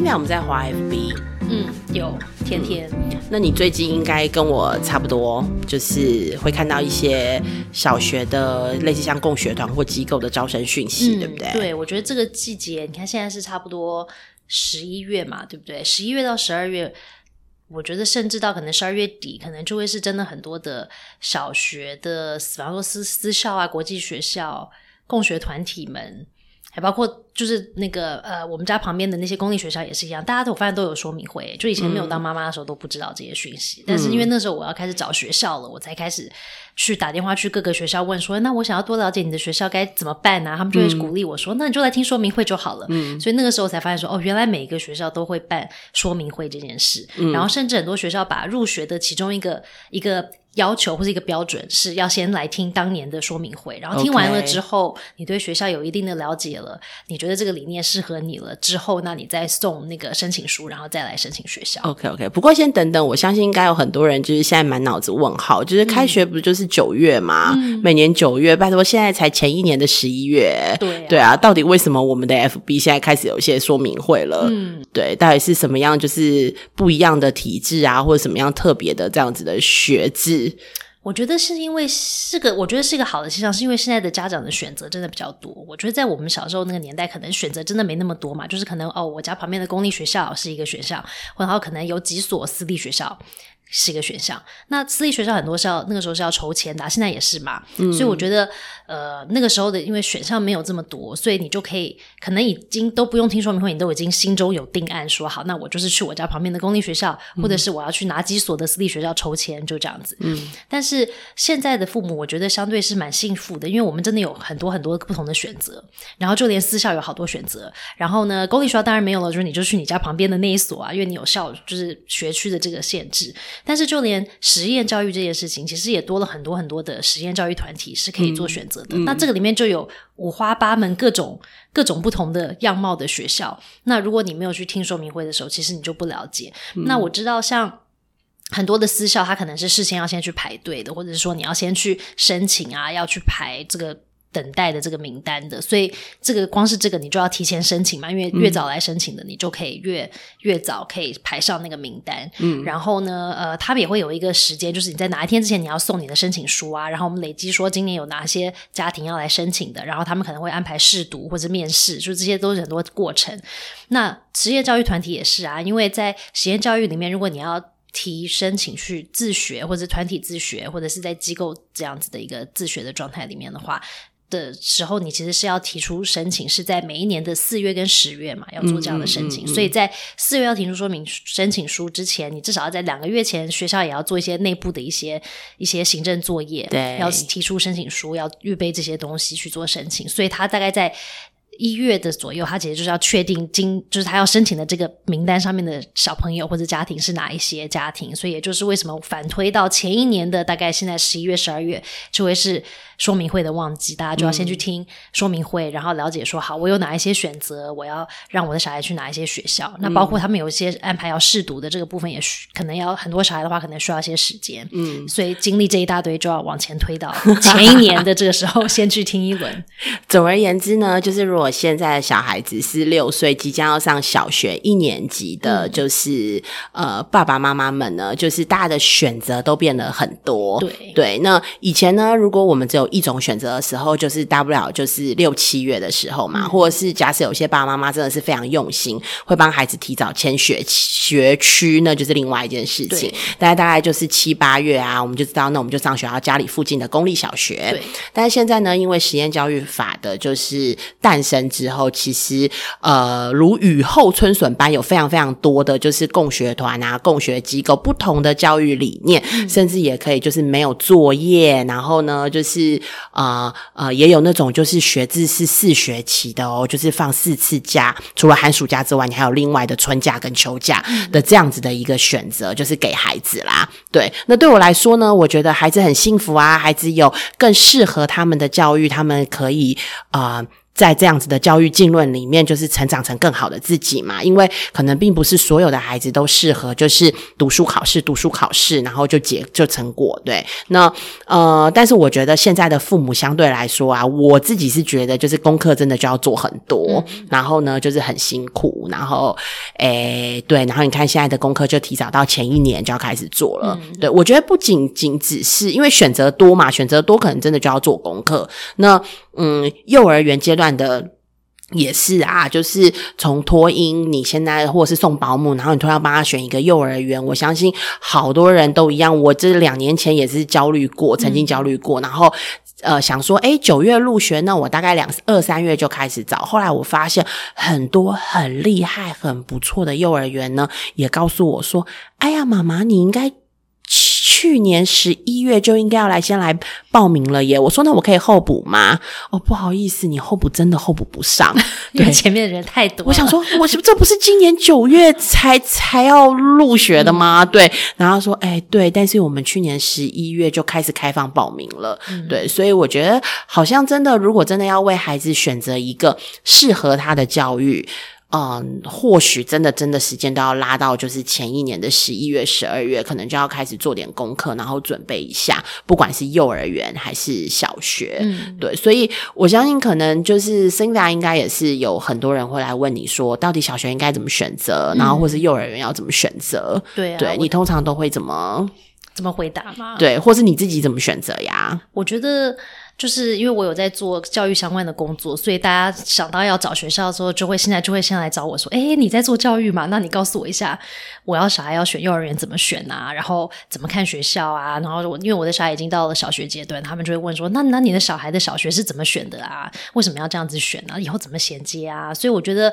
听来我们在华 FB，嗯，有天天。那你最近应该跟我差不多，就是会看到一些小学的类似像共学团或机构的招生讯息，对不对？对，我觉得这个季节，你看现在是差不多十一月嘛，对不对？十一月到十二月，我觉得甚至到可能十二月底，可能就会是真的很多的小学的，比方说私私校啊、国际学校、共学团体们。还包括就是那个呃，我们家旁边的那些公立学校也是一样，大家都我发现都有说明会。就以前没有当妈妈的时候都不知道这些讯息，但是因为那时候我要开始找学校了，我才开始去打电话去各个学校问说，那我想要多了解你的学校该怎么办呢？他们就会鼓励我说，那你就来听说明会就好了。所以那个时候才发现说，哦，原来每一个学校都会办说明会这件事，然后甚至很多学校把入学的其中一个一个。要求或是一个标准是要先来听当年的说明会，然后听完了之后，你对学校有一定的了解了，你觉得这个理念适合你了之后，那你再送那个申请书，然后再来申请学校。OK OK，不过先等等，我相信应该有很多人就是现在满脑子问号，就是开学不就是九月吗？每年九月，拜托现在才前一年的十一月，对对啊，到底为什么我们的 FB 现在开始有一些说明会了？嗯，对，到底是什么样就是不一样的体制啊，或者什么样特别的这样子的学制？我觉得是因为是个，我觉得是一个好的现象，是因为现在的家长的选择真的比较多。我觉得在我们小时候那个年代，可能选择真的没那么多嘛，就是可能哦，我家旁边的公立学校是一个学校，然后可能有几所私立学校。是一个选项。那私立学校很多是要那个时候是要筹钱的，现在也是嘛。所以我觉得，呃，那个时候的因为选项没有这么多，所以你就可以可能已经都不用听说明会，你都已经心中有定案，说好，那我就是去我家旁边的公立学校，或者是我要去哪几所的私立学校筹钱，就这样子。嗯。但是现在的父母，我觉得相对是蛮幸福的，因为我们真的有很多很多不同的选择，然后就连私校有好多选择。然后呢，公立学校当然没有了，就是你就去你家旁边的那一所啊，因为你有校就是学区的这个限制。但是就连实验教育这件事情，其实也多了很多很多的实验教育团体是可以做选择的。那这个里面就有五花八门、各种各种不同的样貌的学校。那如果你没有去听说明会的时候，其实你就不了解。那我知道，像很多的私校，它可能是事先要先去排队的，或者是说你要先去申请啊，要去排这个。等待的这个名单的，所以这个光是这个你就要提前申请嘛，因为越早来申请的，你就可以越越早可以排上那个名单。嗯，然后呢，呃，他们也会有一个时间，就是你在哪一天之前你要送你的申请书啊，然后我们累积说今年有哪些家庭要来申请的，然后他们可能会安排试读或者面试，就这些都是很多过程。那职业教育团体也是啊，因为在实验教育里面，如果你要提申请去自学或者团体自学，或者是在机构这样子的一个自学的状态里面的话。的时候，你其实是要提出申请，是在每一年的四月跟十月嘛，要做这样的申请。所以在四月要提出说明申请书之前，你至少要在两个月前，学校也要做一些内部的一些一些行政作业，对，要提出申请书，要预备这些东西去做申请。所以他大概在。一月的左右，他其实就是要确定今就是他要申请的这个名单上面的小朋友或者家庭是哪一些家庭，所以也就是为什么反推到前一年的大概现在十一月、十二月就会是说明会的旺季，大家就要先去听说明会，然后了解说好我有哪一些选择，我要让我的小孩去哪一些学校，那包括他们有一些安排要试读的这个部分，也需可能要很多小孩的话，可能需要一些时间，嗯，所以经历这一大堆就要往前推到前一年的这个时候，先去听一轮。总而言之呢，就是如果现在的小孩子是六岁，即将要上小学一年级的，就是呃，爸爸妈妈们呢，就是大家的选择都变得很多。对对，那以前呢，如果我们只有一种选择的时候，就是大不了就是六七月的时候嘛，或者是假设有些爸爸妈妈真的是非常用心，会帮孩子提早签学学区，那就是另外一件事情。大概大概就是七八月啊，我们就知道，那我们就上学校家里附近的公立小学。对，但是现在呢，因为实验教育法的就是诞生之后。其实呃，如雨后春笋般，有非常非常多的就是共学团啊、共学机构，不同的教育理念，甚至也可以就是没有作业，然后呢，就是呃呃，也有那种就是学制是四学期的哦，就是放四次假，除了寒暑假之外，你还有另外的春假跟秋假的这样子的一个选择，就是给孩子啦。对，那对我来说呢，我觉得孩子很幸福啊，孩子有更适合他们的教育，他们可以啊。在这样子的教育进论里面，就是成长成更好的自己嘛。因为可能并不是所有的孩子都适合，就是读书考试、读书考试，然后就结就成果。对，那呃，但是我觉得现在的父母相对来说啊，我自己是觉得就是功课真的就要做很多，然后呢就是很辛苦，然后诶对，然后你看现在的功课就提早到前一年就要开始做了。对我觉得不仅仅只是因为选择多嘛，选择多可能真的就要做功课。那嗯，幼儿园阶段的。也是啊，就是从托婴，你现在或者是送保姆，然后你突然帮他选一个幼儿园，我相信好多人都一样。我这两年前也是焦虑过，曾经焦虑过，然后呃想说，诶九月入学，那我大概两二三月就开始找。后来我发现很多很厉害、很不错的幼儿园呢，也告诉我说，哎呀，妈妈，你应该。去年十一月就应该要来先来报名了耶！我说那我可以候补吗？哦，不好意思，你候补真的候补不上，因为前面的人太多。我想说，我是这不是今年九月才才要入学的吗？对，然后说，哎，对，但是我们去年十一月就开始开放报名了，对，所以我觉得好像真的，如果真的要为孩子选择一个适合他的教育。嗯，或许真的真的时间都要拉到就是前一年的十一月、十二月，可能就要开始做点功课，然后准备一下，不管是幼儿园还是小学，嗯，对，所以我相信可能就是 Cinda 应该也是有很多人会来问你说，到底小学应该怎么选择，然后或是幼儿园要怎么选择？对，对你通常都会怎么怎么回答吗？对，或是你自己怎么选择呀？我觉得。就是因为我有在做教育相关的工作，所以大家想到要找学校的时候，就会现在就会先来找我说：“哎，你在做教育嘛？那你告诉我一下，我要小孩要选幼儿园怎么选啊？然后怎么看学校啊？然后我因为我的小孩已经到了小学阶段，他们就会问说：那那你的小孩的小学是怎么选的啊？为什么要这样子选呢？以后怎么衔接啊？所以我觉得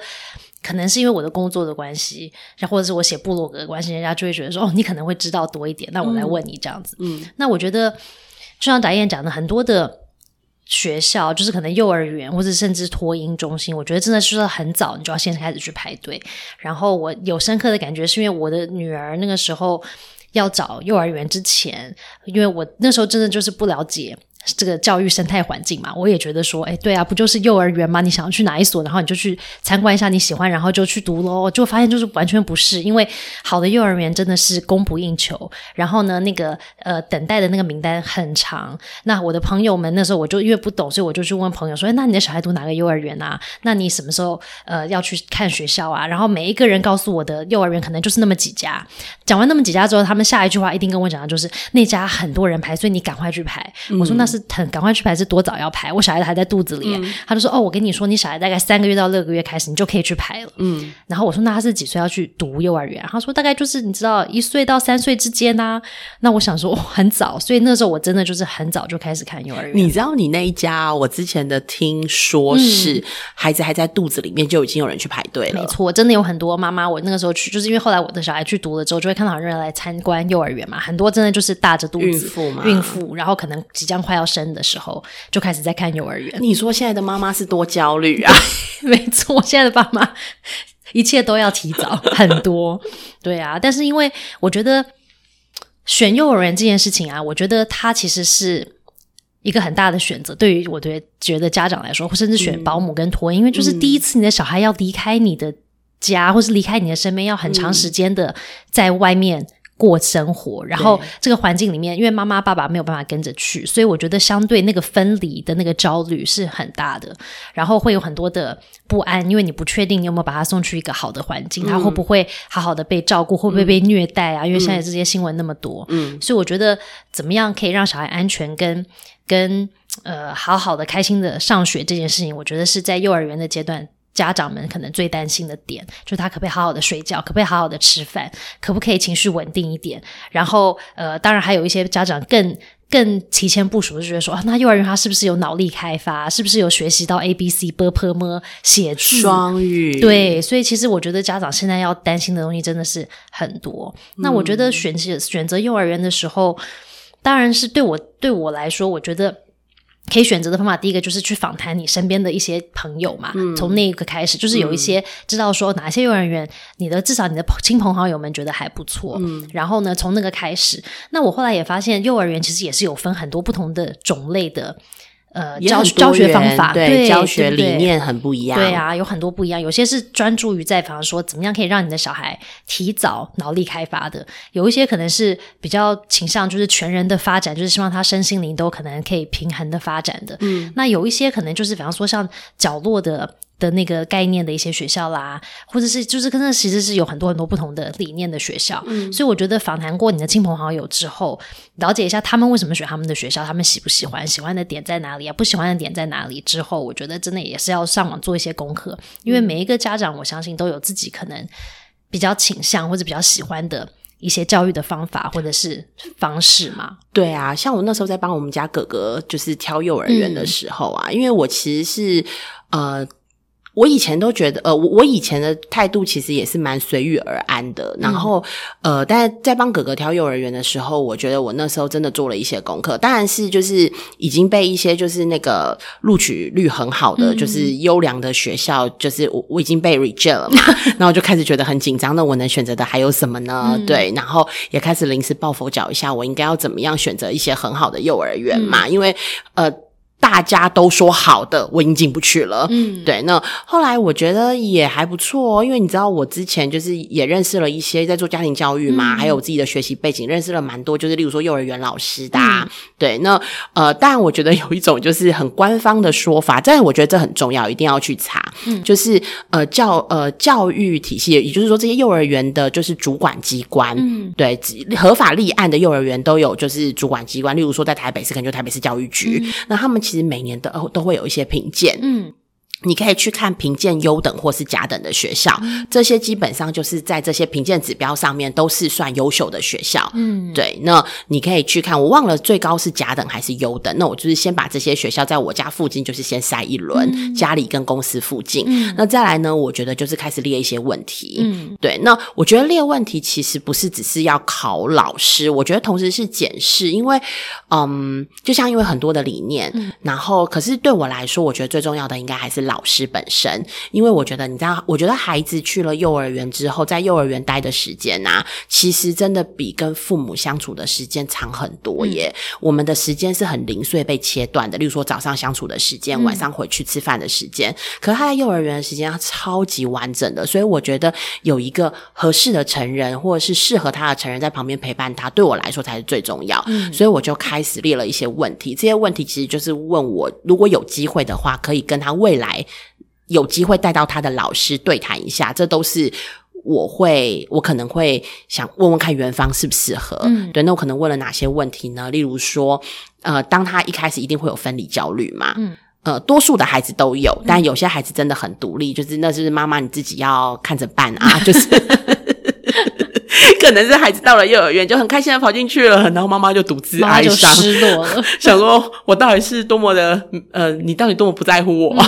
可能是因为我的工作的关系，然或者是我写部落格的关系，人家就会觉得说：哦，你可能会知道多一点。那我来问你这样子。嗯，那我觉得就像达燕讲的，很多的。学校就是可能幼儿园或者甚至托婴中心，我觉得真的是很早，你就要先开始去排队。然后我有深刻的感觉，是因为我的女儿那个时候要找幼儿园之前，因为我那时候真的就是不了解。这个教育生态环境嘛，我也觉得说，哎，对啊，不就是幼儿园吗？你想要去哪一所，然后你就去参观一下，你喜欢，然后就去读喽。就发现就是完全不是，因为好的幼儿园真的是供不应求。然后呢，那个呃等待的那个名单很长。那我的朋友们那时候我就因为不懂，所以我就去问朋友说，哎，那你的小孩读哪个幼儿园啊？那你什么时候呃要去看学校啊？然后每一个人告诉我的幼儿园可能就是那么几家。讲完那么几家之后，他们下一句话一定跟我讲的就是那家很多人排，所以你赶快去排。我说那是。很赶快去排是多早要排？我小孩还在肚子里，他就说：“哦，我跟你说，你小孩大概三个月到六个月开始，你就可以去排了。”嗯，然后我说：“那他是几岁要去读幼儿园？”他说：“大概就是你知道一岁到三岁之间呐。”那我想说很早，所以那时候我真的就是很早就开始看幼儿园。你知道你那一家，我之前的听说是孩子还在肚子里面就已经有人去排队了。没错，真的有很多妈妈。我那个时候去，就是因为后来我的小孩去读了之后，就会看到很多人来参观幼儿园嘛。很多真的就是大着肚子孕妇嘛，孕妇，然后可能即将快要生的时候。就开始在看幼儿园。你说现在的妈妈是多焦虑啊？没错，现在的爸妈一切都要提早很多。对啊，但是因为我觉得选幼儿园这件事情啊，我觉得它其实是一个很大的选择。对于我对觉得家长来说，或甚至选保姆跟托，因为就是第一次你的小孩要离开你的家，或是离开你的身边，要很长时间的在外面。过生活，然后这个环境里面，因为妈妈爸爸没有办法跟着去，所以我觉得相对那个分离的那个焦虑是很大的，然后会有很多的不安，因为你不确定你有没有把他送去一个好的环境，他会不会好好的被照顾，会不会被虐待啊？因为现在这些新闻那么多，嗯，所以我觉得怎么样可以让小孩安全跟跟呃好好的开心的上学这件事情，我觉得是在幼儿园的阶段。家长们可能最担心的点，就是他可不可以好好的睡觉，可不可以好好的吃饭，可不可以情绪稳定一点？然后，呃，当然还有一些家长更更提前部署，就觉得说啊，那幼儿园他是不是有脑力开发，是不是有学习到 A B C B P M 写字双语？对，所以其实我觉得家长现在要担心的东西真的是很多。那我觉得选择选择幼儿园的时候，当然是对我对我来说，我觉得。可以选择的方法，第一个就是去访谈你身边的一些朋友嘛。从那个开始，就是有一些知道说哪些幼儿园，你的至少你的亲朋好友们觉得还不错。嗯，然后呢，从那个开始，那我后来也发现，幼儿园其实也是有分很多不同的种类的。呃教教学方法，对对教学理。念很不一样。对啊，有很多不一样。有些是专注于在，比方说怎么样可以让你的小孩提早脑力开发的；有一些可能是比较倾向就是全人的发展，就是希望他身心灵都可能可以平衡的发展的。嗯，那有一些可能就是比方说像角落的。的那个概念的一些学校啦，或者是就是跟那其实是有很多很多不同的理念的学校，嗯，所以我觉得访谈过你的亲朋好友之后，了解一下他们为什么选他们的学校，他们喜不喜欢，喜欢的点在哪里啊，不喜欢的点在哪里之后，我觉得真的也是要上网做一些功课，因为每一个家长我相信都有自己可能比较倾向或者比较喜欢的一些教育的方法或者是方式嘛。对啊，像我那时候在帮我们家哥哥就是挑幼儿园的时候啊，因为我其实是呃。我以前都觉得，呃，我我以前的态度其实也是蛮随遇而安的。然后，呃，但在帮哥哥挑幼儿园的时候，我觉得我那时候真的做了一些功课。当然是就是已经被一些就是那个录取率很好的，就是优良的学校，就是我我已经被 reject 了嘛。然后就开始觉得很紧张。那我能选择的还有什么呢？对，然后也开始临时抱佛脚一下，我应该要怎么样选择一些很好的幼儿园嘛？因为呃。大家都说好的，我已经进不去了。嗯，对。那后来我觉得也还不错，因为你知道，我之前就是也认识了一些在做家庭教育嘛，还有自己的学习背景，认识了蛮多，就是例如说幼儿园老师的。对，那呃，但我觉得有一种就是很官方的说法，但我觉得这很重要，一定要去查。嗯，就是呃教呃教育体系，也就是说这些幼儿园的就是主管机关，嗯，对，合法立案的幼儿园都有就是主管机关，例如说在台北市可能就台北市教育局，那他们。其实每年都都会有一些评鉴，嗯。你可以去看评鉴优等或是甲等的学校，这些基本上就是在这些评鉴指标上面都是算优秀的学校。嗯，对。那你可以去看，我忘了最高是甲等还是优等。那我就是先把这些学校在我家附近，就是先筛一轮，家里跟公司附近。那再来呢？我觉得就是开始列一些问题。嗯，对。那我觉得列问题其实不是只是要考老师，我觉得同时是检视，因为嗯，就像因为很多的理念，然后可是对我来说，我觉得最重要的应该还是。老师本身，因为我觉得，你知道，我觉得孩子去了幼儿园之后，在幼儿园待的时间啊，其实真的比跟父母相处的时间长很多耶。我们的时间是很零碎被切断的，例如说早上相处的时间，晚上回去吃饭的时间。可是他在幼儿园的时间超级完整的，所以我觉得有一个合适的成人，或者是适合他的成人在旁边陪伴他，对我来说才是最重要。所以我就开始列了一些问题，这些问题其实就是问我，如果有机会的话，可以跟他未来。有机会带到他的老师对谈一下，这都是我会，我可能会想问问看元芳适不适合。嗯，对，那我可能问了哪些问题呢？例如说，呃，当他一开始一定会有分离焦虑嘛？嗯，呃，多数的孩子都有，但有些孩子真的很独立，就是那是妈妈你自己要看着办啊，就是。可能是孩子到了幼儿园就很开心的跑进去了，然后妈妈就独自哀伤，失落了，想说我到底是多么的呃，你到底多么不在乎我？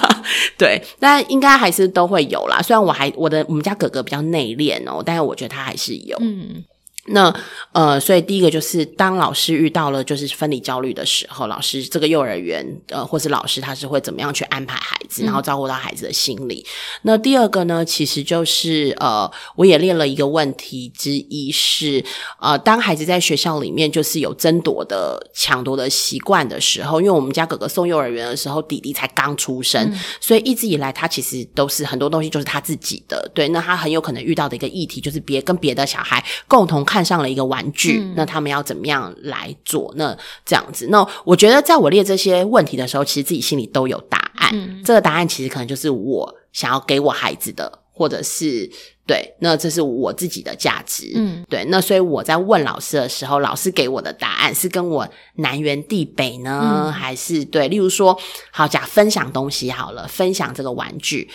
对，但应该还是都会有啦。虽然我还我的我们家哥哥比较内敛哦，但是我觉得他还是有。嗯。那呃，所以第一个就是当老师遇到了就是分离焦虑的时候，老师这个幼儿园呃，或是老师他是会怎么样去安排孩子，然后照顾到孩子的心理。那第二个呢，其实就是呃，我也列了一个问题之一是呃，当孩子在学校里面就是有争夺的抢夺的习惯的时候，因为我们家哥哥送幼儿园的时候，弟弟才刚出生，所以一直以来他其实都是很多东西就是他自己的。对，那他很有可能遇到的一个议题就是别跟别的小孩共同。看上了一个玩具，那他们要怎么样来做？那这样子，那我觉得在我列这些问题的时候，其实自己心里都有答案。这个答案其实可能就是我想要给我孩子的，或者是对，那这是我自己的价值。嗯，对。那所以我在问老师的时候，老师给我的答案是跟我南辕地北呢，还是对？例如说，好讲分享东西好了，分享这个玩具，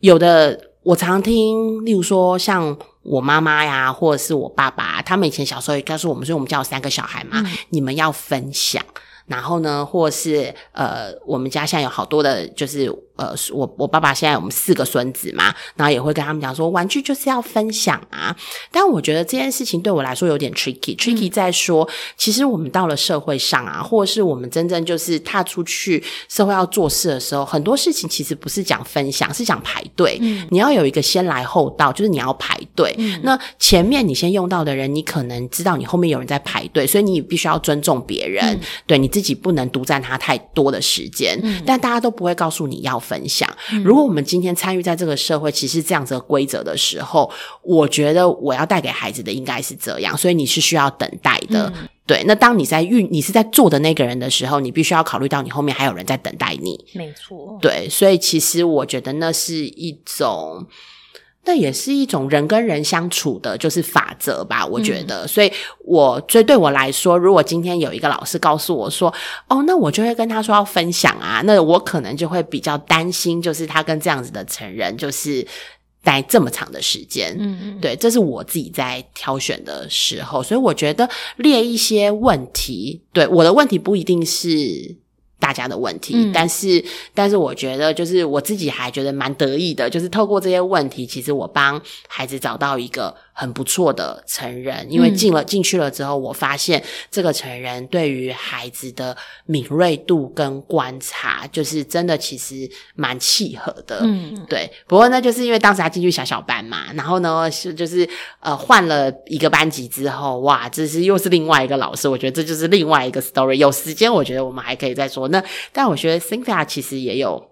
有的我常听，例如说像。我妈妈呀，或者是我爸爸，他们以前小时候也告诉我们，所以我们家有三个小孩嘛，你们要分享。然后呢，或是呃，我们家现在有好多的，就是。呃，我我爸爸现在我们四个孙子嘛，然后也会跟他们讲说，玩具就是要分享啊。但我觉得这件事情对我来说有点 tricky，tricky 在说，其实我们到了社会上啊，或者是我们真正就是踏出去社会要做事的时候，很多事情其实不是讲分享，是讲排队。嗯，你要有一个先来后到，就是你要排队。嗯，那前面你先用到的人，你可能知道你后面有人在排队，所以你必须要尊重别人。对，你自自己不能独占他太多的时间，嗯但大家都不会告诉你要分享。如果我们今天参与在这个社会，其实这样子的规则的时候，我觉得我要带给孩子的应该是这样，所以你是需要等待的。嗯对，那当你在运你是在做的那个人的时候，你必须要考虑到你后面还有人在等待你。没错，对，所以其实我觉得那是一种，那也是一种人跟人相处的，就是法则吧。我觉得，所以我所以对我来说，如果今天有一个老师告诉我说，哦，那我就会跟他说要分享啊，那我可能就会比较担心，就是他跟这样子的成人，就是。待这么长的时间，嗯嗯，对，这是我自己在挑选的时候，所以我觉得列一些问题，对我的问题不一定是大家的问题，嗯。但是但是我觉得就是我自己还觉得蛮得意的，就是透过这些问题，其实我帮孩子找到一个很不错的成人，因为嗯进了、进去了之后，我发现这个成人对于孩子的敏锐度跟观察，就是真的其实蛮契合的，嗯对，不过呢，就是因为当时他进去小小班嘛，然后呢是就是呃换了一个班级之后，哇，这是又是另外一个老师，我觉得这就是另外一个 story。有时间我觉得我们还可以再说。那但我觉得 Cynthia 其实也有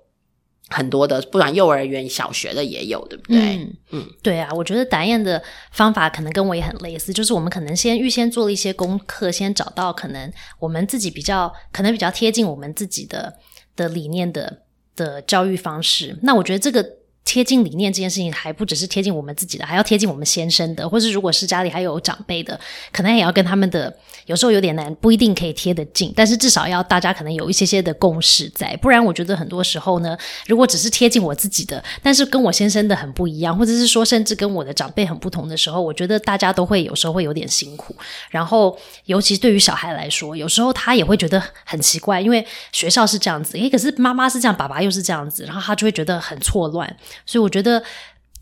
很多的，不然幼儿园、小学的也有，对不对？嗯嗯对啊，我觉得达燕的方法可能跟我也很类似，就是我们可能先预先做了一些功课，先找到可能我们自己比较可能比较贴近我们自己的的理念的的教育方式。那我觉得这个。贴近理念这件事情，还不只是贴近我们自己的，还要贴近我们先生的，或是如果是家里还有长辈的，可能也要跟他们的，有时候有点难，不一定可以贴得近，但是至少要大家可能有一些些的共识在，不然我觉得很多时候呢，如果只是贴近我自己的，但是跟我先生的很不一样，或者是说甚至跟我的长辈很不同的时候，我觉得大家都会有时候会有点辛苦。然后，尤其对于小孩来说，有时候他也会觉得很奇怪，因为学校是这样子，诶，可是妈妈是这样，爸爸又是这样子，然后他就会觉得很错乱。所以我觉得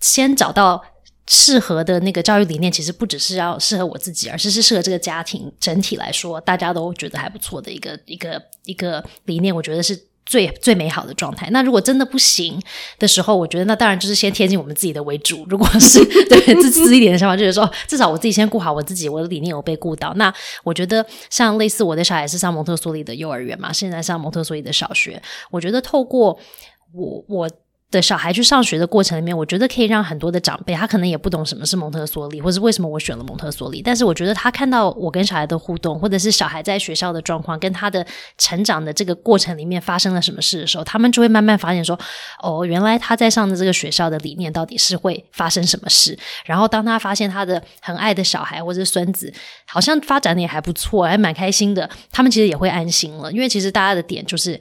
先找到。适合的那个教育理念，其实不只是要适合我自己，而是是适合这个家庭整体来说，大家都觉得还不错的一个一个一个理念。我觉得是最最美好的状态。那如果真的不行的时候，我觉得那当然就是先贴近我们自己的为主。如果是 对自私一点的想法，就是说至少我自己先顾好我自己，我的理念有被顾到。那我觉得像类似我的小孩是上蒙特梭利的幼儿园嘛，现在上蒙特梭利的小学，我觉得透过我我。的小孩去上学的过程里面，我觉得可以让很多的长辈，他可能也不懂什么是蒙特梭利，或是为什么我选了蒙特梭利。但是我觉得他看到我跟小孩的互动，或者是小孩在学校的状况，跟他的成长的这个过程里面发生了什么事的时候，他们就会慢慢发现说，哦，原来他在上的这个学校的理念到底是会发生什么事。然后当他发现他的很爱的小孩或者孙子，好像发展的也还不错，还蛮开心的，他们其实也会安心了，因为其实大家的点就是。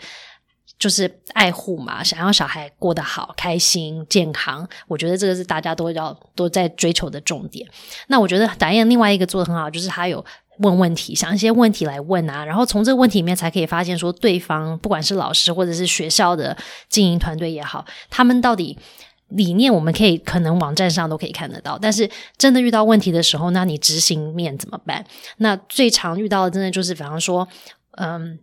就是爱护嘛，想要小孩过得好、开心、健康，我觉得这个是大家都要都在追求的重点。那我觉得达燕另外一个做的很好，就是他有问问题，想一些问题来问啊，然后从这个问题里面才可以发现说，对方不管是老师或者是学校的经营团队也好，他们到底。理念我们可以可能网站上都可以看得到，但是真的遇到问题的时候，那你执行面怎么办？那最常遇到的真的就是，比方说，嗯。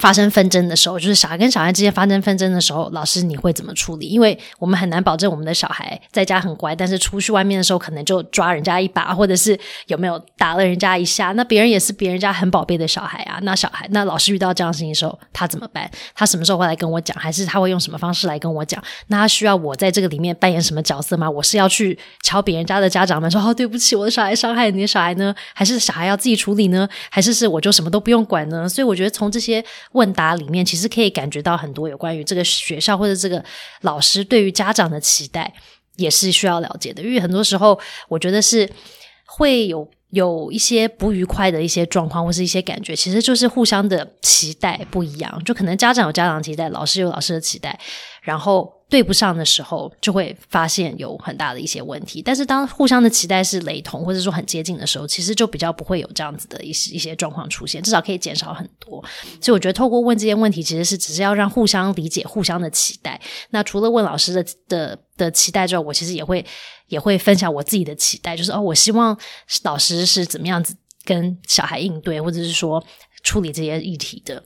发生纷争的时候，就是小孩跟小孩之间发生纷争的时候，老师你会怎么处理？因为我们很难保证我们的小孩在家很乖，但是出去外面的时候可能就抓人家一把，或者是有没有打了人家一下。那别人也是别人家很宝贝的小孩啊。那小孩，那老师遇到这样的事情的时候，他怎么办？他什么时候会来跟我讲？还是他会用什么方式来跟我讲？那他需要我在这个里面扮演什么角色吗？我是要去敲别人家的家长们说哦，对不起，我的小孩伤害你的小孩呢？还是小孩要自己处理呢？还是是我就什么都不用管呢？所以我觉得从这些问答里面，其实可以感觉到很多有关于这个学校或者这个老师对于家长的期待，也是需要了解的。因为很多时候，我觉得是会有有一些不愉快的一些状况，或是一些感觉，其实就是互相的期待不一样。就可能家长有家长期待，老师有老师的期待，然后对不上的时候，就会发现有很大的一些问题。但是当互相的期待是雷同，或者说很接近的时候，其实就比较不会有这样子的一些一些状况出现，至少可以减少很多。所以我觉得透过问这些问题，其实是只是要让互相理解、互相的期待。那除了问老师的的的期待之外，我其实也会也会分享我自己的期待，就是哦，我希望老师是怎么样子跟小孩应对，或者是说处理这些议题的。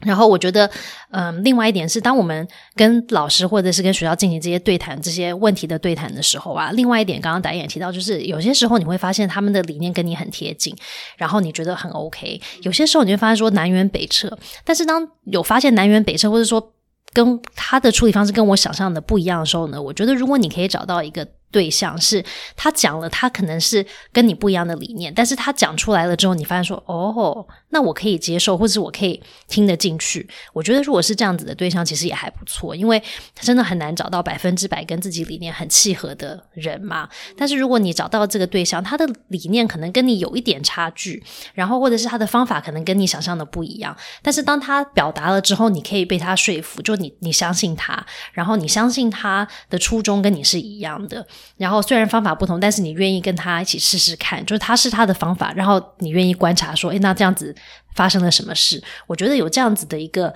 然后我觉得，嗯，另外一点是，当我们跟老师或者是跟学校进行这些对谈、这些问题的对谈的时候啊，另外一点，刚刚导演提到，就是有些时候你会发现他们的理念跟你很贴近，然后你觉得很 OK；有些时候你会发现说南辕北辙。但是当有发现南辕北辙，或者说跟他的处理方式跟我想象的不一样的时候呢，我觉得如果你可以找到一个。对象是他讲了，他可能是跟你不一样的理念，但是他讲出来了之后，你发现说，哦，那我可以接受，或者是我可以听得进去。我觉得如果是这样子的对象，其实也还不错，因为真的很难找到百分之百跟自己理念很契合的人嘛。但是如果你找到这个对象，他的理念可能跟你有一点差距，然后或者是他的方法可能跟你想象的不一样，但是当他表达了之后，你可以被他说服，就你你相信他，然后你相信他的初衷跟你是一样的。然后虽然方法不同，但是你愿意跟他一起试试看，就是他是他的方法，然后你愿意观察说，诶，那这样子发生了什么事？我觉得有这样子的一个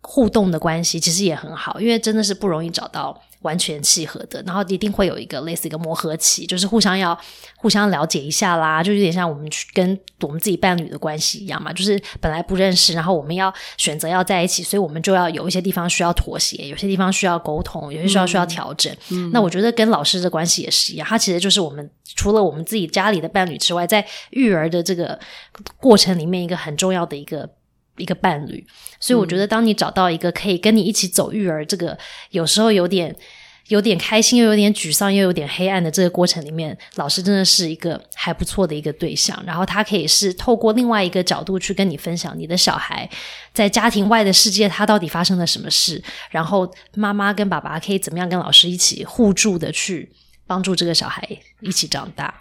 互动的关系，其实也很好，因为真的是不容易找到。完全契合的，然后一定会有一个类似一个磨合期，就是互相要互相了解一下啦，就有点像我们去跟我们自己伴侣的关系一样嘛，就是本来不认识，然后我们要选择要在一起，所以我们就要有一些地方需要妥协，有些地方需要沟通，有些需要需要调整。那我觉得跟老师的关系也是一样，他其实就是我们除了我们自己家里的伴侣之外，在育儿的这个过程里面一个很重要的一个。一个伴侣，所以我觉得，当你找到一个可以跟你一起走育儿，这个有时候有点有点开心，又有点沮丧，又有点黑暗的这个过程里面，老师真的是一个还不错的一个对象。然后他可以是透过另外一个角度去跟你分享你的小孩在家庭外的世界，他到底发生了什么事。然后妈妈跟爸爸可以怎么样跟老师一起互助的去帮助这个小孩一起长大。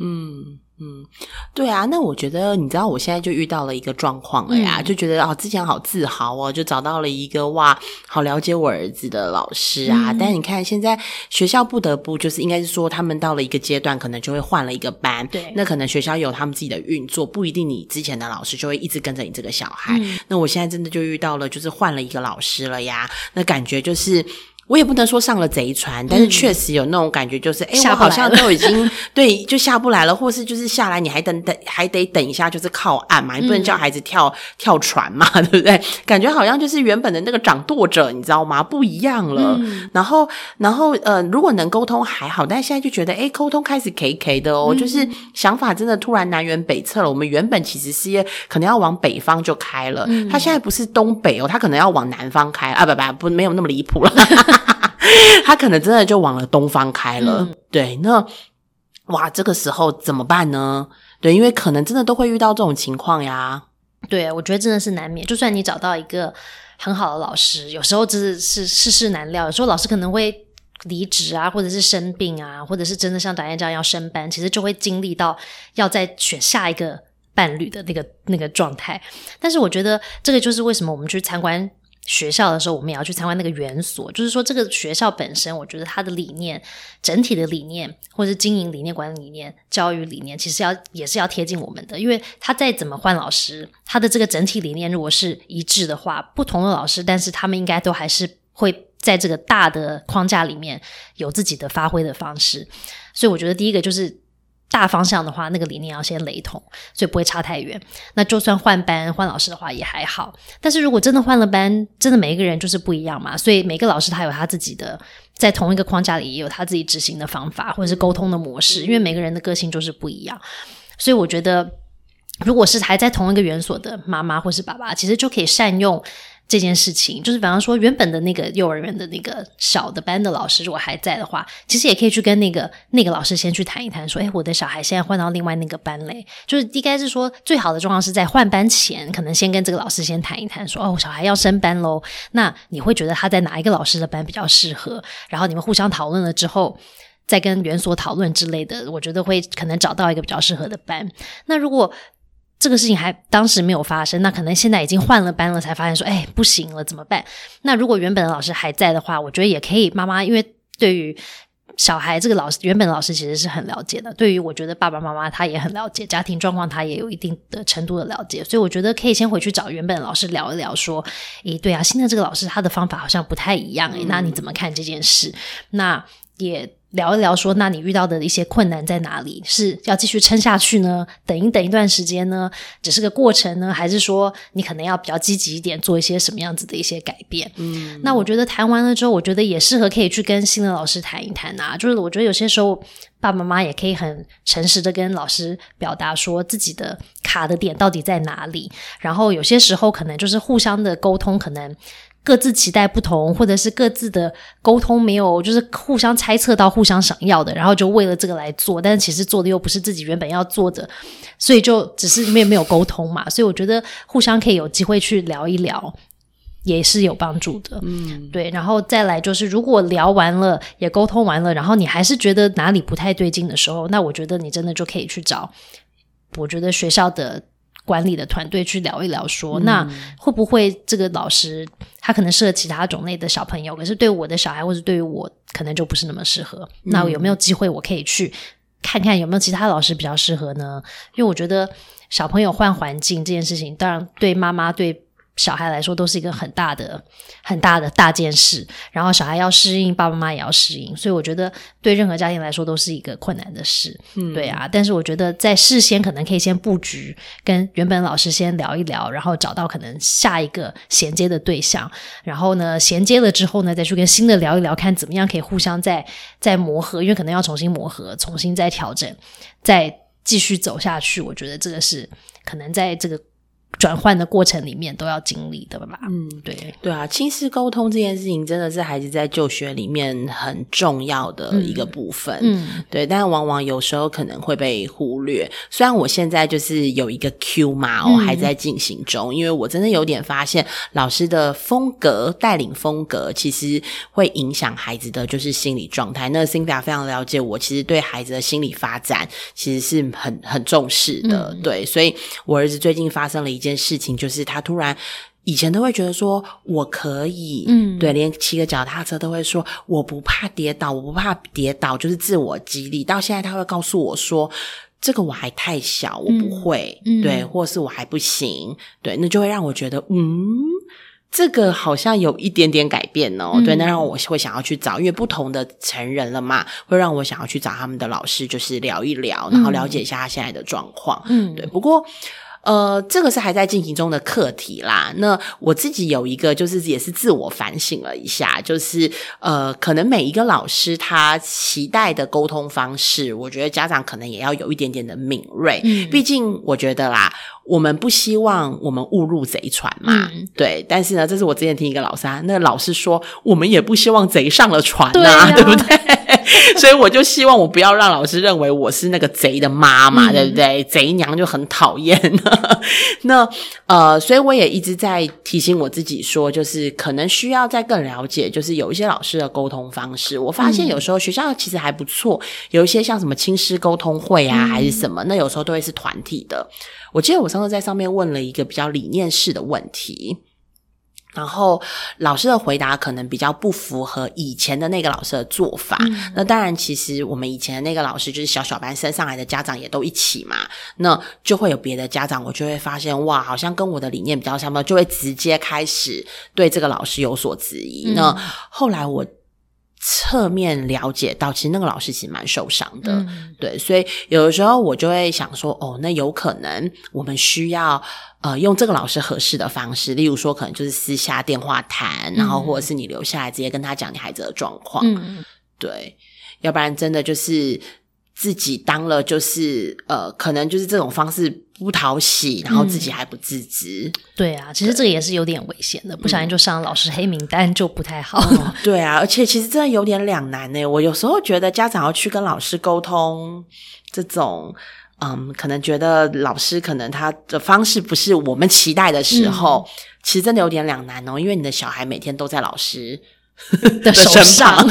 嗯。嗯，对啊，那我觉得你知道，我现在就遇到了一个状况了呀，就觉得哦，之前好自豪哦，就找到了一个哇，好了解我儿子的老师啊。但你看，现在学校不得不就是应该是说，他们到了一个阶段，可能就会换了一个班。对，那可能学校有他们自己的运作，不一定你之前的老师就会一直跟着你这个小孩。那我现在真的就遇到了，就是换了一个老师了呀，那感觉就是。我也不能说上了贼船，但是确实有那种感觉，就是哎，我好像都已经 对，就下不来了，或是就是下来，你还等等，还得等一下，就是靠岸嘛，你不能叫孩子跳跳船嘛，对不对？感觉好像就是原本的那个掌舵者，你知道吗？不一样了。然后，然后呃，如果能沟通还好，但现在就觉得哎，沟通开始 K K 的哦，就是想法真的突然南辕北辙了。我们原本其实是可能要往北方就开了，他现在不是东北哦，他可能要往南方开啊，不不不，没有那么离谱了。他可能真的就往了东方开了，对，那哇，这个时候怎么办呢？对，因为可能真的都会遇到这种情况呀。对，我觉得真的是难免。就算你找到一个很好的老师，有时候真的是世事难料。有时候老师可能会离职啊，或者是生病啊，或者是真的像导演这样要升班，其实就会经历到要再选下一个伴侣的那个那个状态。但是我觉得这个就是为什么我们去参观。学校的时候，我们也要去参观那个园所。就是说，这个学校本身，我觉得它的理念、整体的理念，或者是经营理念、管理理念、教育理念，其实要也是要贴近我们的。因为他再怎么换老师，他的这个整体理念如果是一致的话，不同的老师，但是他们应该都还是会在这个大的框架里面有自己的发挥的方式。所以，我觉得第一个就是。大方向的话，那个理念要先雷同，所以不会差太远。那就算换班换老师的话也还好。但是如果真的换了班，真的每一个人就是不一样嘛，所以每个老师他有他自己的，在同一个框架里也有他自己执行的方法或者是沟通的模式，因为每个人的个性就是不一样。所以我觉得，如果是还在同一个园所的妈妈或是爸爸，其实就可以善用。这件事情就是，比方说，原本的那个幼儿园的那个小的班的老师，如果还在的话，其实也可以去跟那个那个老师先去谈一谈，说，哎，我的小孩现在换到另外那个班嘞，就是应该是说，最好的状况是在换班前，可能先跟这个老师先谈一谈，说，哦，小孩要升班喽，那你会觉得他在哪一个老师的班比较适合？然后你们互相讨论了之后，再跟园所讨论之类的，我觉得会可能找到一个比较适合的班。那如果这个事情还当时没有发生，那可能现在已经换了班了，才发现说，哎，不行了，怎么办？那如果原本的老师还在的话，我觉得也可以。妈妈因为对于小孩这个老师，原本老师其实是很了解的。对于我觉得爸爸妈妈他也很了解家庭状况，他也有一定的程度的了解，所以我觉得可以先回去找原本的老师聊一聊，说，诶，对啊，现在这个老师他的方法好像不太一样，诶，那你怎么看这件事？那。也。聊一聊，说那你遇到的一些困难在哪里？是要继续撑下去呢？等一等一段时间呢？只是个过程呢？还是说你可能要比较积极一点，做一些什么样子的一些改变？嗯，那我觉得谈完了之后，我觉得也适合可以去跟新的老师谈一谈啊。就是我觉得有些时候爸爸妈妈也可以很诚实的跟老师表达说自己的卡的点到底在哪里，然后有些时候可能就是互相的沟通可能。各自期待不同，或者是各自的沟通没有，就是互相猜测到互相想要的，然后就为了这个来做，但是其实做的又不是自己原本要做的，所以就只是因为没有沟通嘛。所以我觉得互相可以有机会去聊一聊，也是有帮助的。嗯，对。然后再来就是，如果聊完了，也沟通完了，然后你还是觉得哪里不太对劲的时候，那我觉得你真的就可以去找，我觉得学校的。管理的团队去聊一聊，说那会不会这个老师他可能适合其他种类的小朋友，可是对我的小孩或者对于我可能就不是那么适合。那有没有机会我可以去看看有没有其他老师比较适合呢？因为我觉得小朋友换环境这件事情，当然对妈妈对。小孩来说都是一个很大的、很大的大件事，然后小孩要适应，爸爸妈妈也要适应，所以我觉得对任何家庭来说都是一个困难的事。对啊。但是我觉得在事先可能可以先布局，跟原本老师先聊一聊，然后找到可能下一个衔接的对象，然后呢衔接了之后呢，再去跟新的聊一聊，看怎么样可以互相再再磨合，因为可能要重新磨合，重新再调整，再继续走下去。我觉得这个是可能在这个。转换的过程里面都要经历的吧？嗯，对对啊，亲子沟通这件事情真的是孩子在就学里面很重要的一个部分。嗯，对，但往往有时候可能会被忽略。虽然我现在就是有一个 Q 嘛，我还在进行中，因为我真的有点发现老师的风格、带领风格，其实会影响孩子的就是心理状态。那 Cindy 非常了解我，其实对孩子的心理发展其实是很很重视的。对，所以我儿子最近发生了一。一件事情就是他突然以前都会觉得说我可以，嗯，对，连骑个脚踏车都会说我不怕跌倒，我不怕跌倒，就是自我激励。到现在他会告诉我说这个我还太小，我不会，嗯对，或是我还不行，对，那就会让我觉得嗯，这个好像有一点点改变哦，对，那让我会想要去找，因为不同的成人了嘛，会让我想要去找他们的老师，就是聊一聊，然后了解一下他现在的状况，嗯，对，不过。呃，这个是还在进行中的课题啦。那我自己有一个，就是也是自我反省了一下，就是呃，可能每一个老师他期待的沟通方式，我觉得家长可能也要有一点点的敏锐。毕竟我觉得啦，我们不希望我们误入贼船嘛。对，但是呢，这是我之前听一个老师，那个老师说，我们也不希望贼上了船呐，对 不对？所以我就希望我不要让老师认为我是那个贼的妈妈，对不对？贼娘就很讨厌。那呃，所以我也一直在提醒我自己说，就是可能需要再更了解，就是有一些老师的沟通方式。我发现有时候学校其实还不错，有一些像什么亲师沟通会啊，还是什么，那有时候都会是团体的。我记得我上次在上面问了一个比较理念式的问题。然后老师的回答可能比较不符合以前的那个老师的做法。那当然，其实我们以前的那个老师就是小小班升上来的家长也都一起嘛，那就会有别的家长，我就会发现哇，好像跟我的理念比较相就会直接开始对这个老师有所质疑。那后来我。侧面了解到，其实那个老师其实蛮受伤的，对，所以有的时候我就会想说，哦，那有可能我们需要呃用这个老师合适的方式，例如说可能就是私下电话谈，然后或者是你留下来直接跟他讲你孩子的状况，对，要不然真的就是。自己当了就是呃，可能就是这种方式不讨喜，然后自己还不自知。对啊，其实这个也是有点危险的，不小心就上老师黑名单就不太好。对啊，而且其实真的有点两难呢。我有时候觉得家长要去跟老师沟通，这种嗯，可能觉得老师可能他的方式不是我们期待的时候，其实真的有点两难哦。因为你的小孩每天都在老师的手上。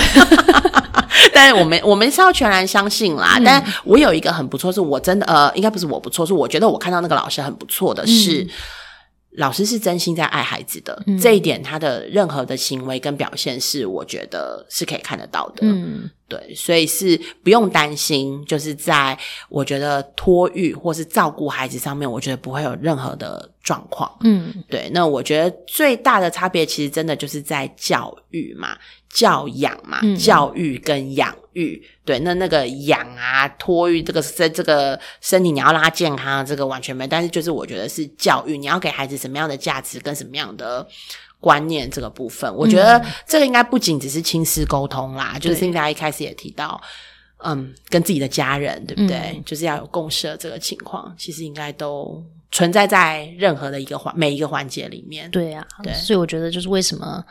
但我们我们是要全然相信啦。但我有一个很不错，是我真的呃，应该不是我不错，是我觉得我看到那个老师很不错的是，老师是真心在爱孩子的这一点，他的任何的行为跟表现是我觉得是可以看得到的。嗯，对，所以是不用担心，就是在我觉得托育或是照顾孩子上面，我觉得不会有任何的状况。嗯，对，那我觉得最大的差别其实真的就是在教育嘛、教养嘛、教育跟养育。对，那那个养啊、托育这个在这个身体你要让他健康，这个完全没。但是就是我觉得是教育，你要给孩子什么样的价值跟什么样的。观念这个部分，我觉得这个应该不仅只是亲师沟通啦，就是大家一开始也提到，嗯，跟自己的家人，对不对？就是要有共识这个情况，其实应该都存在在任何的一个环每一个环节里面。对呀，对，所以我觉得就是为什么。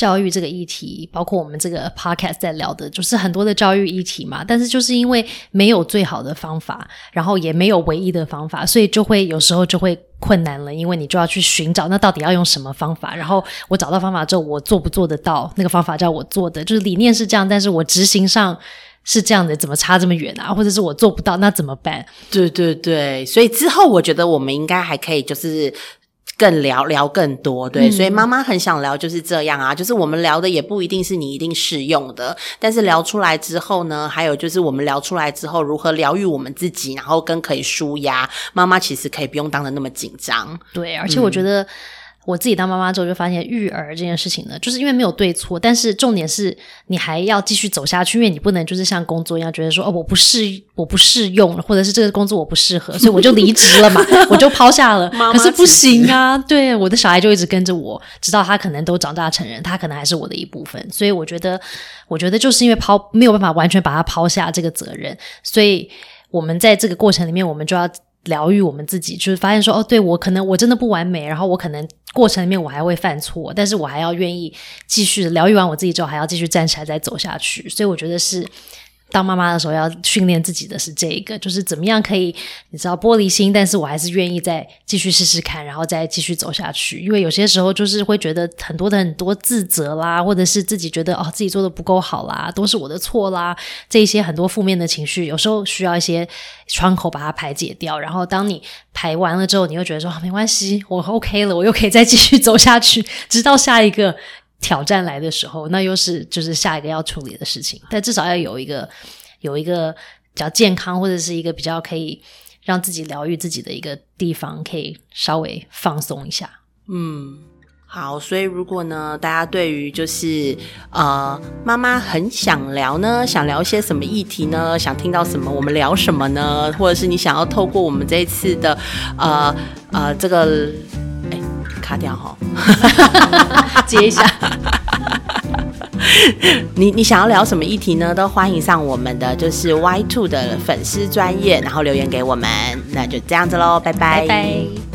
教育这个议题，包括我们这个 podcast 在聊的，就是很多的教育议题嘛。但是就是因为没有最好的方法，然后也没有唯一的方法，所以就会有时候就会困难了。因为你就要去寻找，那到底要用什么方法？然后我找到方法之后，我做不做得到？那个方法叫我做的，就是理念是这样，但是我执行上是这样的，怎么差这么远啊？或者是我做不到，那怎么办？对对对，所以之后我觉得我们应该还可以，就是。更聊聊更多，对，所以妈妈很想聊，就是这样啊，就是我们聊的也不一定是你一定适用的，但是聊出来之后呢，还有就是我们聊出来之后如何疗愈我们自己，然后跟可以舒压，妈妈其实可以不用当的那么紧张，对，而且我觉得。我自己当妈妈之后就发现，育儿这件事情呢，就是因为没有对错，但是重点是你还要继续走下去，因为你不能就是像工作一样，觉得说哦，我不适我不适用了，或者是这个工作我不适合，所以我就离职了嘛，我就抛下了。可是不行啊，对，我的小孩就一直跟着我，直到他可能都长大成人，他可能还是我的一部分。所以我觉得，我觉得就是因为抛没有办法完全把他抛下这个责任，所以我们在这个过程里面，我们就要。疗愈我们自己，就是发现说，哦，对我可能我真的不完美，然后我可能过程里面我还会犯错，但是我还要愿意继续疗愈完我自己之后，还要继续站起来再走下去。所以我觉得是。当妈妈的时候要训练自己的是这一个，就是怎么样可以你知道玻璃心，但是我还是愿意再继续试试看，然后再继续走下去。因为有些时候就是会觉得很多的很多自责啦，或者是自己觉得哦自己做的不够好啦，都是我的错啦，这一些很多负面的情绪，有时候需要一些窗口把它排解掉。然后当你排完了之后，你又觉得说没关系，我 OK 了，我又可以再继续走下去，直到下一个。挑战来的时候，那又是就是下一个要处理的事情。但至少要有一个有一个比较健康，或者是一个比较可以让自己疗愈自己的一个地方，可以稍微放松一下。嗯，好。所以如果呢，大家对于就是呃，妈妈很想聊呢，想聊些什么议题呢？想听到什么？我们聊什么呢？或者是你想要透过我们这一次的呃呃这个。卡掉哈，接一下。你你想要聊什么议题呢？都欢迎上我们的就是 Y Two 的粉丝专业，然后留言给我们。那就这样子喽，拜拜。